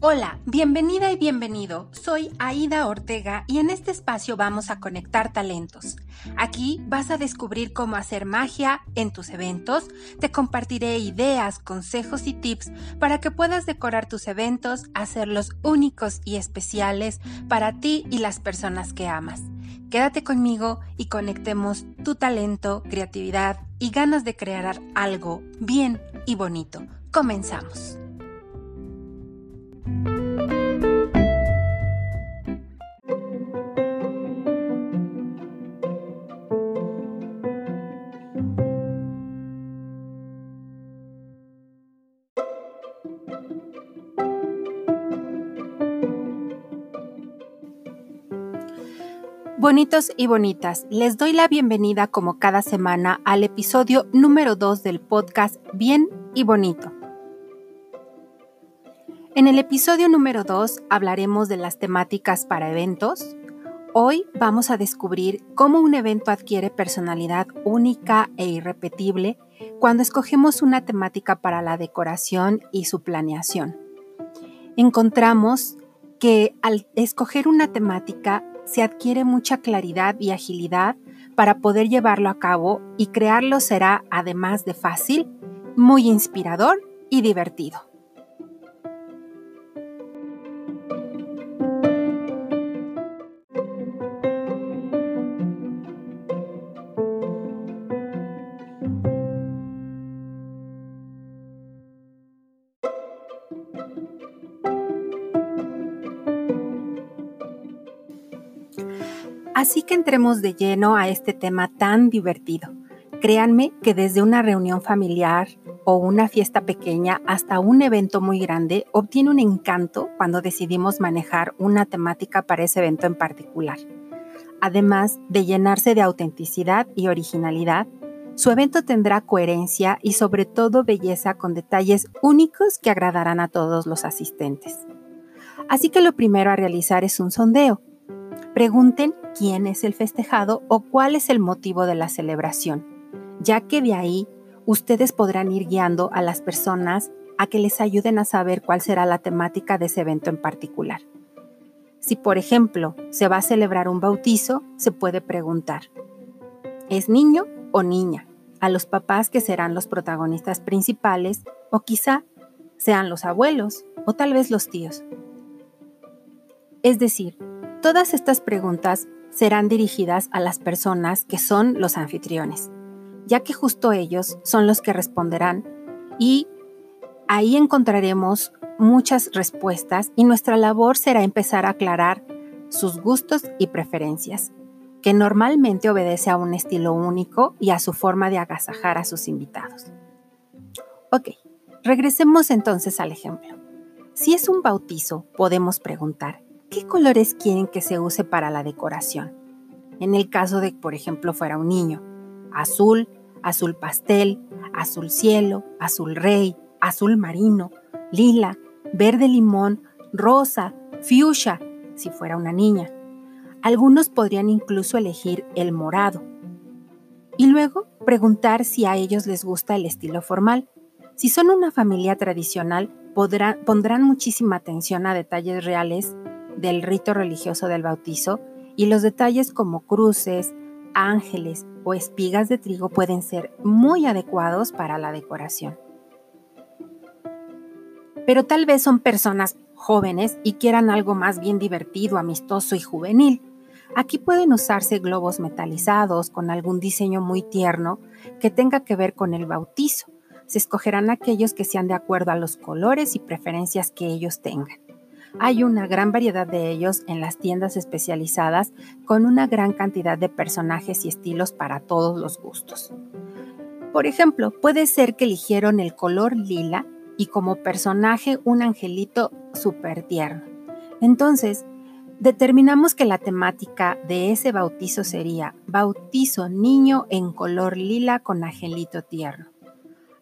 Hola, bienvenida y bienvenido. Soy Aida Ortega y en este espacio vamos a conectar talentos. Aquí vas a descubrir cómo hacer magia en tus eventos. Te compartiré ideas, consejos y tips para que puedas decorar tus eventos, hacerlos únicos y especiales para ti y las personas que amas. Quédate conmigo y conectemos tu talento, creatividad y ganas de crear algo bien y bonito. Comenzamos. Bonitos y bonitas, les doy la bienvenida como cada semana al episodio número 2 del podcast Bien y Bonito. En el episodio número 2 hablaremos de las temáticas para eventos. Hoy vamos a descubrir cómo un evento adquiere personalidad única e irrepetible cuando escogemos una temática para la decoración y su planeación. Encontramos que al escoger una temática se adquiere mucha claridad y agilidad para poder llevarlo a cabo y crearlo será, además de fácil, muy inspirador y divertido. Así que entremos de lleno a este tema tan divertido. Créanme que desde una reunión familiar o una fiesta pequeña hasta un evento muy grande obtiene un encanto cuando decidimos manejar una temática para ese evento en particular. Además de llenarse de autenticidad y originalidad, su evento tendrá coherencia y sobre todo belleza con detalles únicos que agradarán a todos los asistentes. Así que lo primero a realizar es un sondeo Pregunten quién es el festejado o cuál es el motivo de la celebración, ya que de ahí ustedes podrán ir guiando a las personas a que les ayuden a saber cuál será la temática de ese evento en particular. Si, por ejemplo, se va a celebrar un bautizo, se puede preguntar, ¿es niño o niña? A los papás que serán los protagonistas principales o quizá sean los abuelos o tal vez los tíos. Es decir, Todas estas preguntas serán dirigidas a las personas que son los anfitriones, ya que justo ellos son los que responderán y ahí encontraremos muchas respuestas y nuestra labor será empezar a aclarar sus gustos y preferencias, que normalmente obedece a un estilo único y a su forma de agasajar a sus invitados. Ok, regresemos entonces al ejemplo. Si es un bautizo, podemos preguntar, ¿qué colores quieren que se use para la decoración? En el caso de, por ejemplo, fuera un niño, azul, azul pastel, azul cielo, azul rey, azul marino, lila, verde limón, rosa, fuchsia, si fuera una niña. Algunos podrían incluso elegir el morado. Y luego preguntar si a ellos les gusta el estilo formal. Si son una familia tradicional, pondrán muchísima atención a detalles reales del rito religioso del bautizo y los detalles como cruces, ángeles o espigas de trigo pueden ser muy adecuados para la decoración. Pero tal vez son personas jóvenes y quieran algo más bien divertido, amistoso y juvenil. Aquí pueden usarse globos metalizados con algún diseño muy tierno que tenga que ver con el bautizo. Se escogerán aquellos que sean de acuerdo a los colores y preferencias que ellos tengan. Hay una gran variedad de ellos en las tiendas especializadas con una gran cantidad de personajes y estilos para todos los gustos. Por ejemplo, puede ser que eligieron el color lila y como personaje un angelito súper tierno. Entonces, determinamos que la temática de ese bautizo sería bautizo niño en color lila con angelito tierno.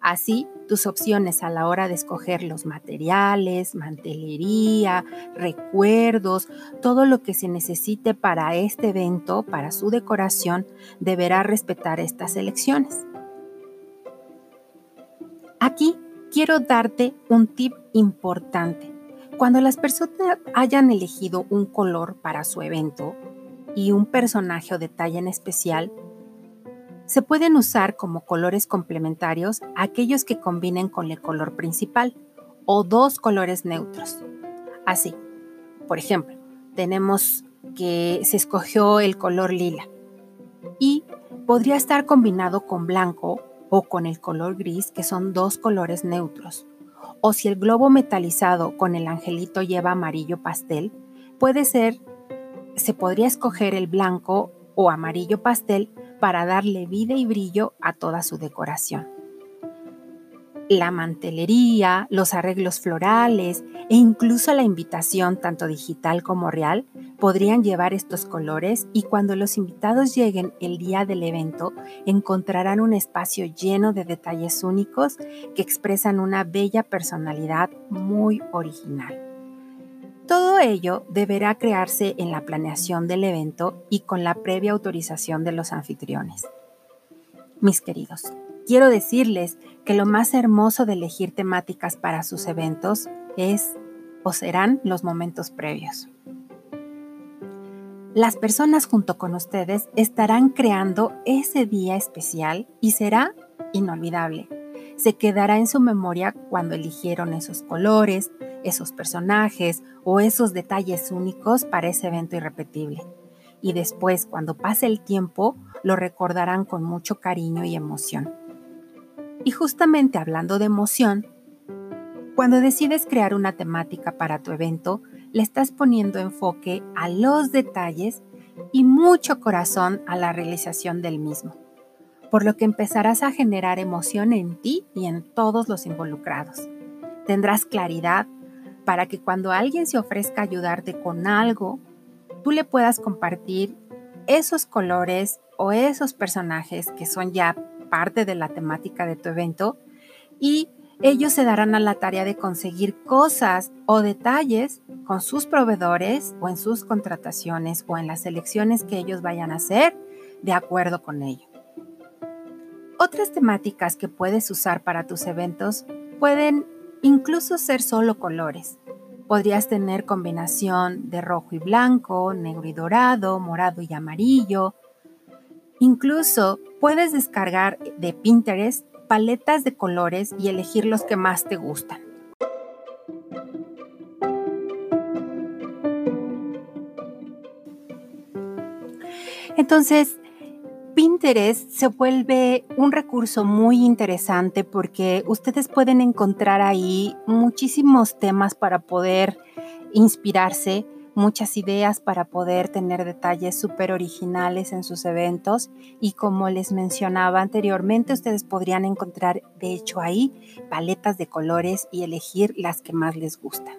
Así, tus opciones a la hora de escoger los materiales, mantelería, recuerdos, todo lo que se necesite para este evento, para su decoración, deberá respetar estas elecciones. Aquí quiero darte un tip importante. Cuando las personas hayan elegido un color para su evento y un personaje o detalle en especial, se pueden usar como colores complementarios aquellos que combinen con el color principal o dos colores neutros. Así, por ejemplo, tenemos que se escogió el color lila y podría estar combinado con blanco o con el color gris, que son dos colores neutros. O si el globo metalizado con el angelito lleva amarillo pastel, puede ser, se podría escoger el blanco o amarillo pastel para darle vida y brillo a toda su decoración. La mantelería, los arreglos florales e incluso la invitación, tanto digital como real, podrían llevar estos colores y cuando los invitados lleguen el día del evento encontrarán un espacio lleno de detalles únicos que expresan una bella personalidad muy original. Todo ello deberá crearse en la planeación del evento y con la previa autorización de los anfitriones. Mis queridos, quiero decirles que lo más hermoso de elegir temáticas para sus eventos es o serán los momentos previos. Las personas junto con ustedes estarán creando ese día especial y será inolvidable. Se quedará en su memoria cuando eligieron esos colores, esos personajes o esos detalles únicos para ese evento irrepetible. Y después, cuando pase el tiempo, lo recordarán con mucho cariño y emoción. Y justamente hablando de emoción, cuando decides crear una temática para tu evento, le estás poniendo enfoque a los detalles y mucho corazón a la realización del mismo, por lo que empezarás a generar emoción en ti y en todos los involucrados. Tendrás claridad para que cuando alguien se ofrezca a ayudarte con algo, tú le puedas compartir esos colores o esos personajes que son ya parte de la temática de tu evento y ellos se darán a la tarea de conseguir cosas o detalles con sus proveedores o en sus contrataciones o en las elecciones que ellos vayan a hacer de acuerdo con ello. Otras temáticas que puedes usar para tus eventos pueden incluso ser solo colores. Podrías tener combinación de rojo y blanco, negro y dorado, morado y amarillo. Incluso puedes descargar de Pinterest paletas de colores y elegir los que más te gustan. Entonces, Pinterest se vuelve un recurso muy interesante porque ustedes pueden encontrar ahí muchísimos temas para poder inspirarse, muchas ideas para poder tener detalles súper originales en sus eventos y como les mencionaba anteriormente, ustedes podrían encontrar de hecho ahí paletas de colores y elegir las que más les gustan.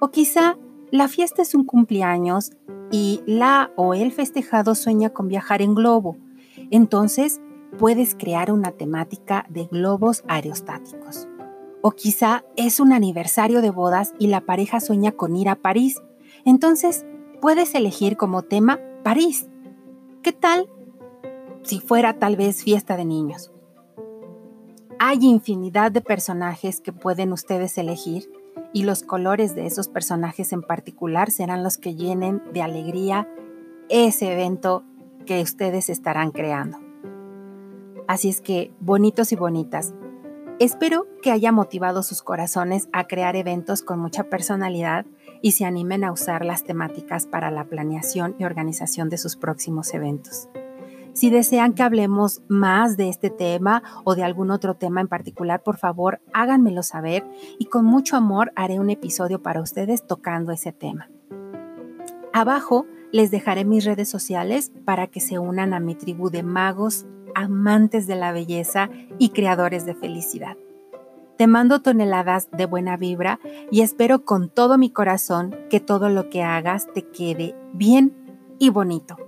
O quizá la fiesta es un cumpleaños y la o el festejado sueña con viajar en globo. Entonces, puedes crear una temática de globos aerostáticos. O quizá es un aniversario de bodas y la pareja sueña con ir a París. Entonces, puedes elegir como tema París. ¿Qué tal si fuera tal vez fiesta de niños? Hay infinidad de personajes que pueden ustedes elegir y los colores de esos personajes en particular serán los que llenen de alegría ese evento que ustedes estarán creando. Así es que, bonitos y bonitas, espero que haya motivado sus corazones a crear eventos con mucha personalidad y se animen a usar las temáticas para la planeación y organización de sus próximos eventos. Si desean que hablemos más de este tema o de algún otro tema en particular, por favor, háganmelo saber y con mucho amor haré un episodio para ustedes tocando ese tema. Abajo les dejaré mis redes sociales para que se unan a mi tribu de magos, amantes de la belleza y creadores de felicidad. Te mando toneladas de buena vibra y espero con todo mi corazón que todo lo que hagas te quede bien y bonito.